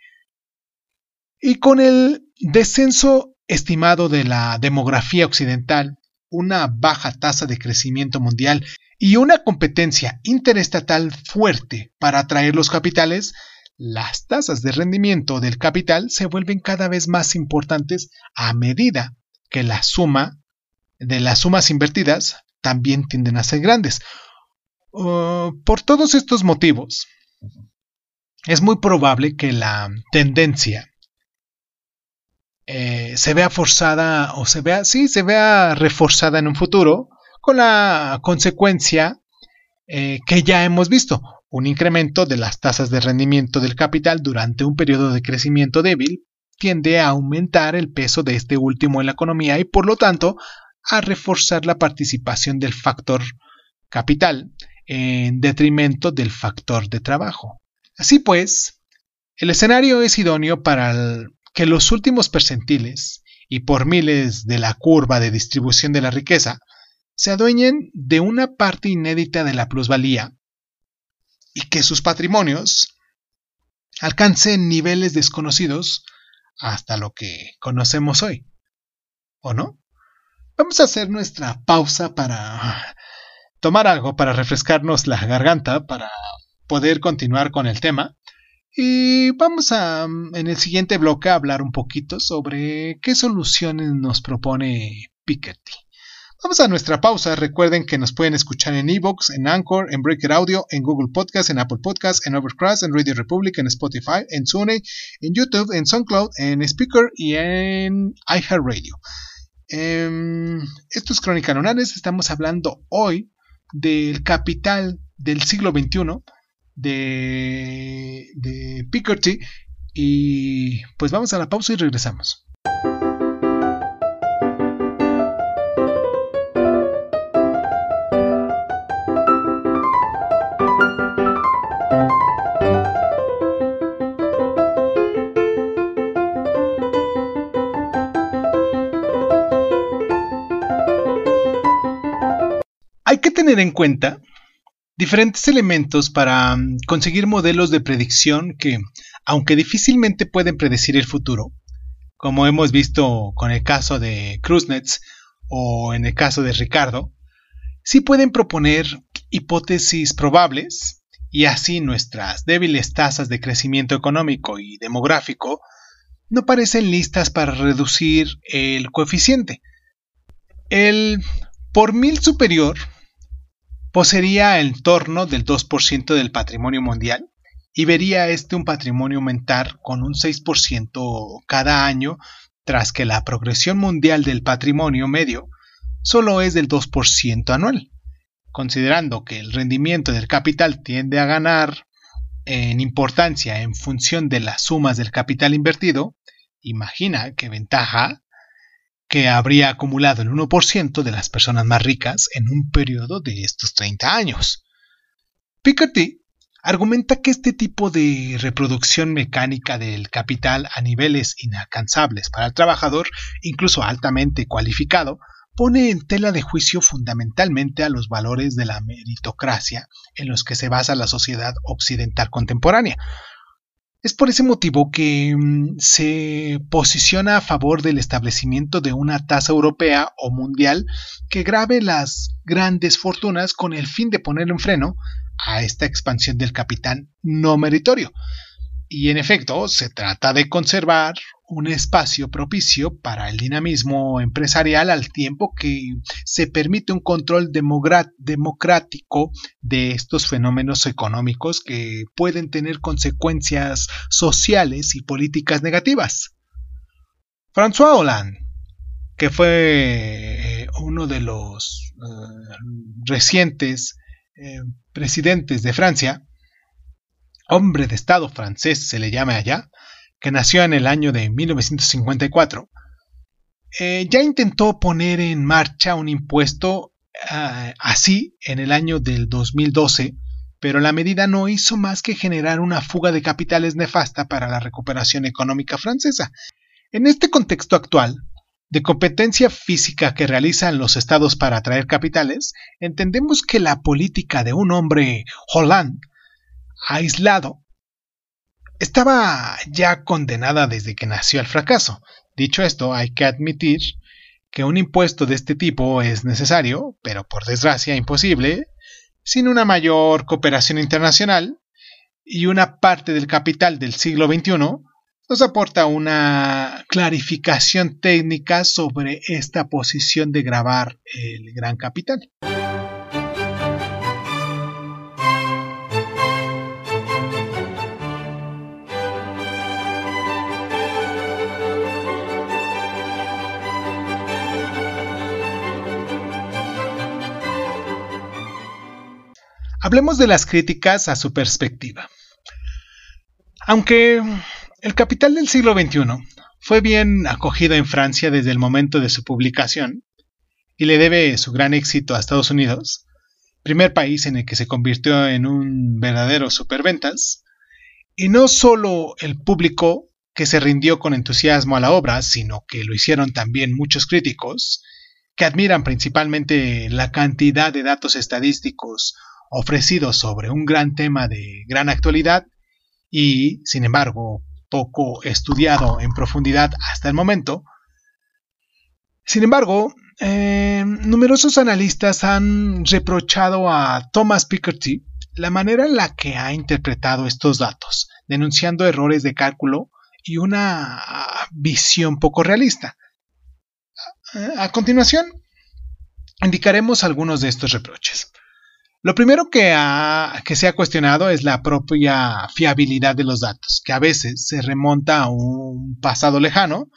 y con el descenso estimado de la demografía occidental, una baja tasa de crecimiento mundial y una competencia interestatal fuerte para atraer los capitales, las tasas de rendimiento del capital se vuelven cada vez más importantes a medida que la suma de las sumas invertidas también tienden a ser grandes. Uh, por todos estos motivos, es muy probable que la tendencia eh, se vea forzada o se vea, sí, se vea reforzada en un futuro con la consecuencia eh, que ya hemos visto, un incremento de las tasas de rendimiento del capital durante un periodo de crecimiento débil tiende a aumentar el peso de este último en la economía y por lo tanto a reforzar la participación del factor capital en detrimento del factor de trabajo. Así pues, el escenario es idóneo para que los últimos percentiles y por miles de la curva de distribución de la riqueza se adueñen de una parte inédita de la plusvalía y que sus patrimonios alcancen niveles desconocidos hasta lo que conocemos hoy. ¿O no? Vamos a hacer nuestra pausa para tomar algo, para refrescarnos la garganta, para poder continuar con el tema. Y vamos a, en el siguiente bloque, a hablar un poquito sobre qué soluciones nos propone Piketty. Vamos a nuestra pausa. Recuerden que nos pueden escuchar en Evox, en Anchor, en Breaker Audio, en Google Podcast, en Apple Podcast, en Overcast, en Radio Republic, en Spotify, en Sony, en YouTube, en SoundCloud, en Speaker y en iHeartRadio. Eh, esto es Crónica. Estamos hablando hoy del capital del siglo XXI de, de Pickety. Y pues vamos a la pausa y regresamos. tener en cuenta diferentes elementos para mm, conseguir modelos de predicción que, aunque difícilmente pueden predecir el futuro, como hemos visto con el caso de Kruznets o en el caso de Ricardo, sí pueden proponer hipótesis probables y así nuestras débiles tasas de crecimiento económico y demográfico no parecen listas para reducir el coeficiente. El por mil superior poseería el torno del 2% del patrimonio mundial y vería este un patrimonio aumentar con un 6% cada año tras que la progresión mundial del patrimonio medio solo es del 2% anual. Considerando que el rendimiento del capital tiende a ganar en importancia en función de las sumas del capital invertido, imagina qué ventaja que habría acumulado el 1% de las personas más ricas en un periodo de estos 30 años. Piketty argumenta que este tipo de reproducción mecánica del capital a niveles inalcanzables para el trabajador, incluso altamente cualificado, pone en tela de juicio fundamentalmente a los valores de la meritocracia en los que se basa la sociedad occidental contemporánea, es por ese motivo que mm, se posiciona a favor del establecimiento de una tasa europea o mundial que grave las grandes fortunas con el fin de poner un freno a esta expansión del capital no meritorio. Y en efecto, se trata de conservar un espacio propicio para el dinamismo empresarial al tiempo que se permite un control democrático de estos fenómenos económicos que pueden tener consecuencias sociales y políticas negativas. François Hollande, que fue eh, uno de los eh, recientes eh, presidentes de Francia, hombre de Estado francés se le llama allá, que nació en el año de 1954, eh, ya intentó poner en marcha un impuesto ah, así en el año del 2012, pero la medida no hizo más que generar una fuga de capitales nefasta para la recuperación económica francesa. En este contexto actual, de competencia física que realizan los estados para atraer capitales, entendemos que la política de un hombre Hollande aislado estaba ya condenada desde que nació al fracaso. Dicho esto, hay que admitir que un impuesto de este tipo es necesario, pero por desgracia imposible, sin una mayor cooperación internacional y una parte del capital del siglo XXI nos aporta una clarificación técnica sobre esta posición de grabar el gran capital. Hablemos de las críticas a su perspectiva. Aunque el Capital del siglo XXI fue bien acogido en Francia desde el momento de su publicación y le debe su gran éxito a Estados Unidos, primer país en el que se convirtió en un verdadero superventas, y no solo el público que se rindió con entusiasmo a la obra, sino que lo hicieron también muchos críticos, que admiran principalmente la cantidad de datos estadísticos ofrecido sobre un gran tema de gran actualidad y, sin embargo, poco estudiado en profundidad hasta el momento. Sin embargo, eh, numerosos analistas han reprochado a Thomas Piketty la manera en la que ha interpretado estos datos, denunciando errores de cálculo y una visión poco realista. A continuación, indicaremos algunos de estos reproches. Lo primero que, se ha cuestionado es la propia fiabilidad de los datos, que a veces se remonta a un pasado lejano,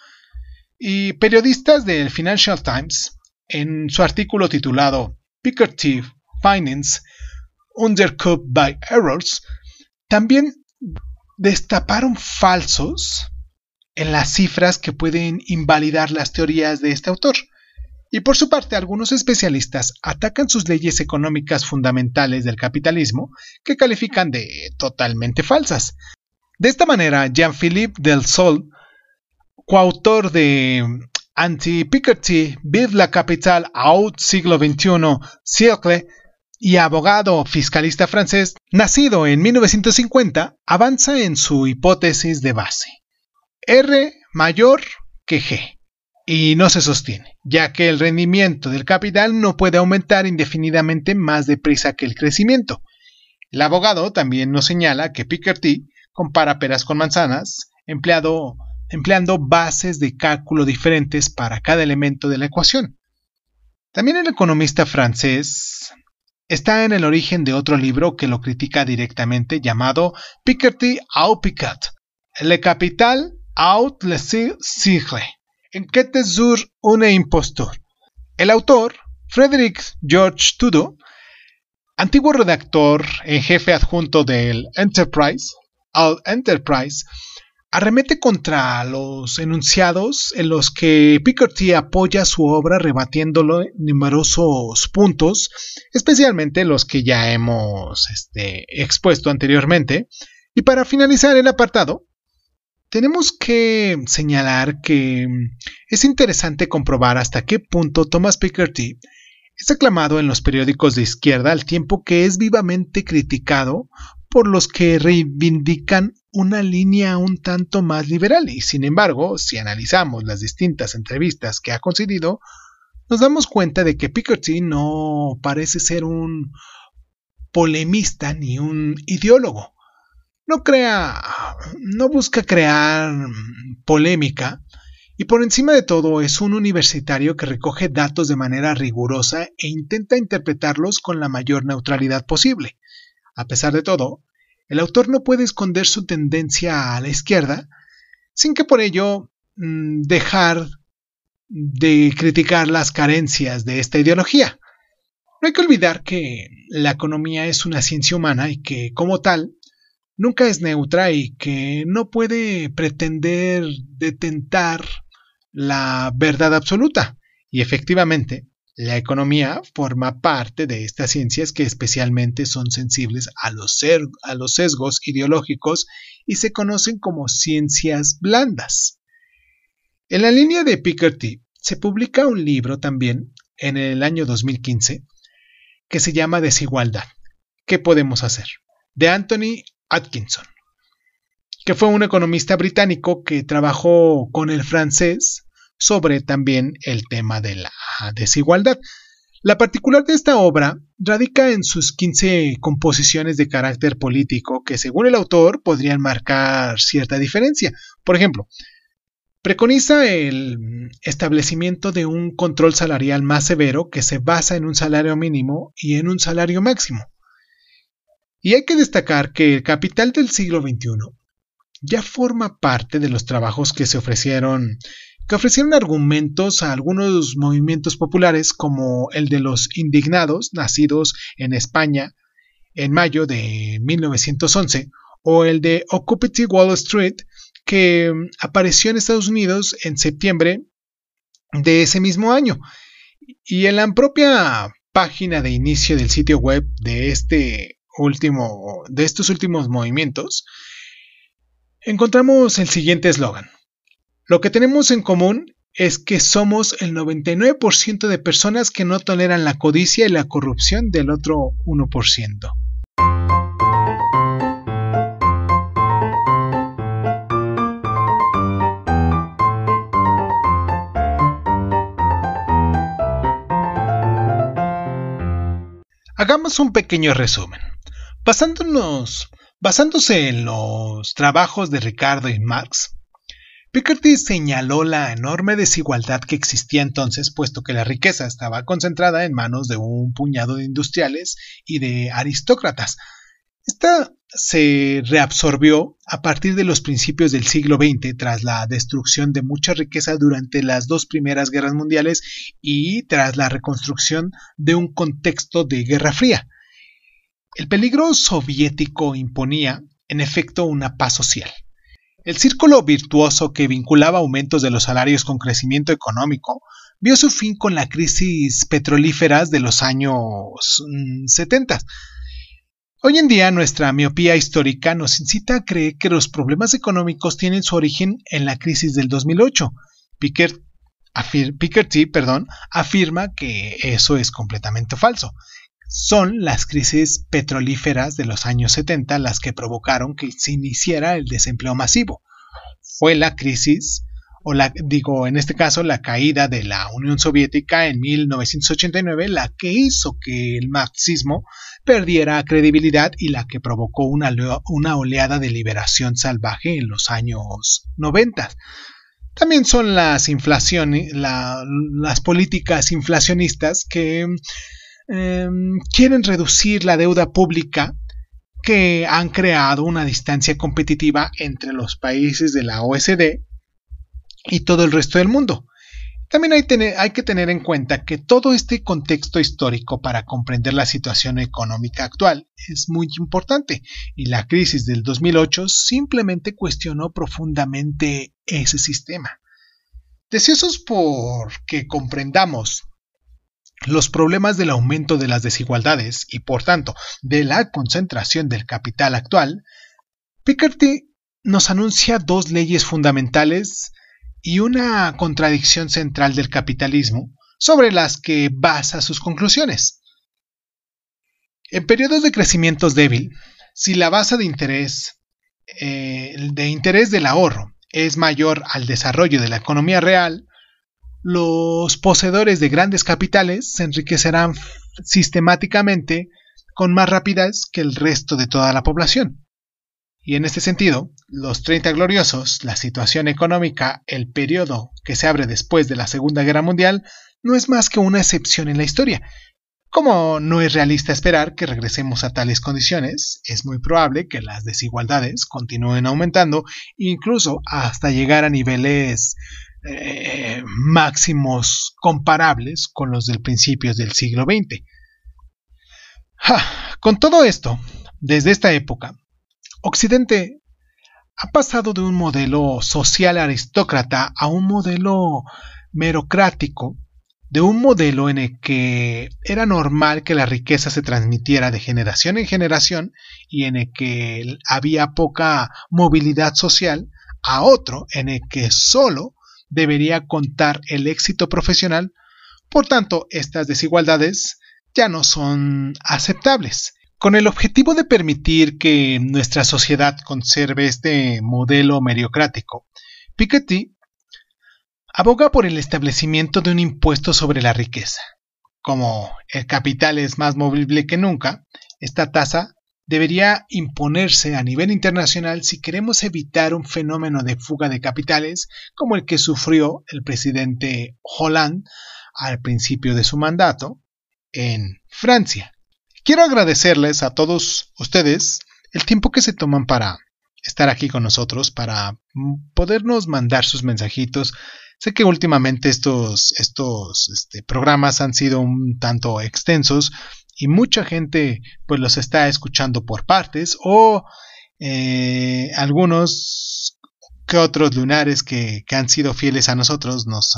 y periodistas del Financial Times, en su artículo titulado Piketty Finance Undercut by Errors, también destaparon falsos en las cifras que pueden invalidar las teorías de este autor. Y por su parte, algunos especialistas atacan sus leyes económicas fundamentales del capitalismo, que califican de totalmente falsas. De esta manera, Jean-Philippe Del Sol, coautor de Anti-Piketty, Vive la Capital out siglo XXI, siècle, y abogado fiscalista francés, nacido en 1950, avanza en su hipótesis de base. R mayor que G y no se sostiene, ya que el rendimiento del capital no puede aumentar indefinidamente más deprisa que el crecimiento. El abogado también nos señala que Piketty compara peras con manzanas, empleando bases de cálculo diferentes para cada elemento de la ecuación. También el economista francés está en el origen de otro libro que lo critica directamente llamado Piketty au Picat, Le Capital out le sigle Enquête sur une impostor. El autor, Frederick George Tudo, antiguo redactor en jefe adjunto del Enterprise, al Enterprise, arremete contra los enunciados en los que Piketty apoya su obra rebatiéndolo en numerosos puntos, especialmente los que ya hemos este, expuesto anteriormente. Y para finalizar el apartado, tenemos que señalar que es interesante comprobar hasta qué punto Thomas Piketty es aclamado en los periódicos de izquierda al tiempo que es vivamente criticado por los que reivindican una línea un tanto más liberal y sin embargo, si analizamos las distintas entrevistas que ha concedido, nos damos cuenta de que Piketty no parece ser un polemista ni un ideólogo. No crea, no busca crear polémica y por encima de todo es un universitario que recoge datos de manera rigurosa e intenta interpretarlos con la mayor neutralidad posible. A pesar de todo, el autor no puede esconder su tendencia a la izquierda sin que por ello mm, dejar de criticar las carencias de esta ideología. No hay que olvidar que la economía es una ciencia humana y que, como tal, nunca es neutra y que no puede pretender detentar la verdad absoluta. Y efectivamente, la economía forma parte de estas ciencias que especialmente son sensibles a los, sesgos ideológicos y se conocen como ciencias blandas. En la línea de Piketty se publica un libro también en el año 2015 que se llama Desigualdad. ¿Qué podemos hacer? De Anthony Atkinson, que fue un economista británico que trabajó con el francés sobre también el tema de la desigualdad. La particular de esta obra radica en sus 15 composiciones de carácter político que según el autor podrían marcar cierta diferencia. Por ejemplo, Preconiza el establecimiento de un control salarial más severo que se basa en un salario mínimo y en un salario máximo. Y hay que destacar que el capital del siglo XXI ya forma parte de los trabajos que se ofrecieron que ofrecieron argumentos a algunos movimientos populares como el de los indignados nacidos en España en mayo de 1911 o el de Occupy Wall Street que apareció en Estados Unidos en septiembre de ese mismo año. Y en la propia página de inicio del sitio web de este último de estos últimos movimientos encontramos el siguiente eslogan. Lo que tenemos en común es que somos el 99% de personas que no toleran la codicia y la corrupción del otro 1%. Hagamos un pequeño resumen. Basándose en los trabajos de Ricardo y Marx, Piketty señaló la enorme desigualdad que existía entonces, puesto que la riqueza estaba concentrada en manos de un puñado de industriales y de aristócratas. Esta se reabsorbió a partir de los principios del siglo XX tras la destrucción de mucha riqueza durante las dos primeras guerras mundiales y tras la reconstrucción de un contexto de Guerra Fría. El peligro soviético imponía, en efecto, una paz social. El círculo virtuoso que vinculaba aumentos de los salarios con crecimiento económico vio su fin con la crisis petrolíferas de los años 70 mm, Hoy en día nuestra miopía histórica nos incita a creer que los problemas económicos tienen su origen en la crisis del 2008. Piketty perdón, afirma que eso es completamente falso. Son las crisis petrolíferas de los años 70 las que provocaron que se iniciara el desempleo masivo. Fue la crisis o la, digo, en este caso, la caída de la Unión Soviética en 1989, la que hizo que el marxismo perdiera credibilidad y la que provocó una, una oleada de liberación salvaje en los años 90. También son las inflaciones, las políticas inflacionistas que em, quieren reducir la deuda pública que han creado una distancia competitiva entre los países de la OSD y todo el resto del mundo. También hay, que tener en cuenta que todo este contexto histórico para comprender la situación económica actual es muy importante y la crisis del 2008 simplemente cuestionó profundamente ese sistema. Deseosos por que comprendamos los problemas del aumento de las desigualdades y por tanto de la concentración del capital actual, Piketty nos anuncia dos leyes fundamentales y una contradicción central del capitalismo sobre las que basa sus conclusiones. En periodos de crecimiento débil, si la base de interés, eh, de interés del ahorro es mayor al desarrollo de la economía real, los poseedores de grandes capitales se enriquecerán sistemáticamente con más rapidez que el resto de toda la población. Y en este sentido, los 30 gloriosos, la situación económica, el periodo que se abre después de la Segunda Guerra Mundial, no es más que una excepción en la historia. Como no es realista esperar que regresemos a tales condiciones, es muy probable que las desigualdades continúen aumentando, incluso hasta llegar a niveles eh, máximos comparables con los del principios del siglo XX. con todo esto, desde esta época, Occidente ha pasado de un modelo social aristócrata a un modelo merocrático, de un modelo en el que era normal que la riqueza se transmitiera de generación en generación y en el que había poca movilidad social, a otro en el que solo debería contar el éxito profesional, por tanto, estas desigualdades ya no son aceptables. Con el objetivo de permitir que nuestra sociedad conserve este modelo mediocrático, Piketty aboga por el establecimiento de un impuesto sobre la riqueza. Como el capital es más movible que nunca, esta tasa debería imponerse a nivel internacional si queremos evitar un fenómeno de fuga de capitales como el que sufrió el presidente Hollande al principio de su mandato en Francia. Quiero agradecerles a todos ustedes el tiempo que se toman para estar aquí con nosotros, para podernos mandar sus mensajitos. Sé que últimamente estos, estos este, programas han sido un tanto extensos y mucha gente pues los está escuchando por partes o eh, algunos que otros lunares que, han sido fieles a nosotros nos,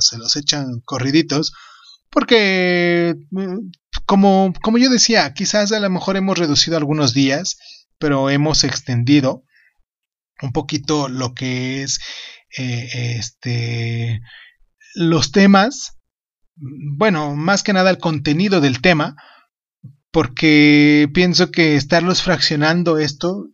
se los echan corriditos porque mm, como, como yo decía quizás a lo mejor hemos reducido algunos días pero hemos extendido un poquito lo que es eh, este los temas bueno más que nada el contenido del tema porque pienso que estarlos fraccionando esto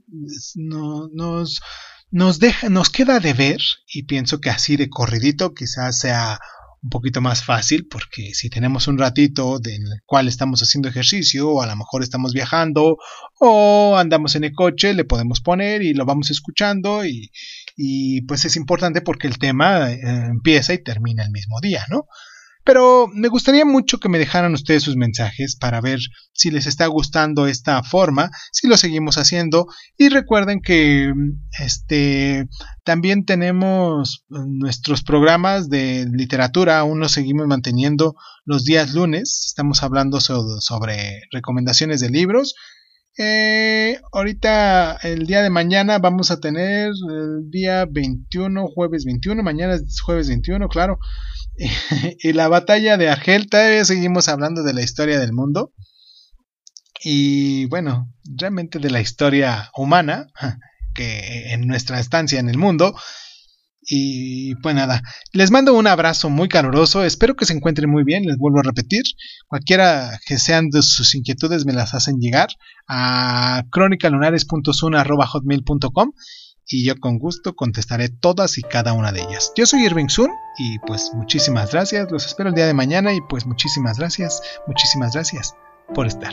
no, nos, nos, deja, nos queda de ver y pienso que así de corridito quizás sea un poquito más fácil porque si tenemos un ratito en el cual estamos haciendo ejercicio o a lo mejor estamos viajando o andamos en el coche le podemos poner y lo vamos escuchando y, y pues es importante porque el tema eh, empieza y termina el mismo día, ¿no? Pero me gustaría mucho que me dejaran ustedes sus mensajes para ver si les está gustando esta forma, si lo seguimos haciendo. Y recuerden que este también tenemos nuestros programas de literatura, aún los seguimos manteniendo los días lunes. Estamos hablando sobre recomendaciones de libros. Eh, ahorita el día de mañana vamos a tener el día 21, jueves 21, mañana es jueves 21, claro. y la batalla de Argel, todavía seguimos hablando de la historia del mundo. Y bueno, realmente de la historia humana, que en nuestra estancia en el mundo. Y pues nada, les mando un abrazo muy caluroso, espero que se encuentren muy bien, les vuelvo a repetir, cualquiera que sean de sus inquietudes me las hacen llegar a cronicalunares.sun.hotmail.com y yo con gusto contestaré todas y cada una de ellas. Yo soy Irving Sun y pues muchísimas gracias, los espero el día de mañana y pues muchísimas gracias, muchísimas gracias por estar.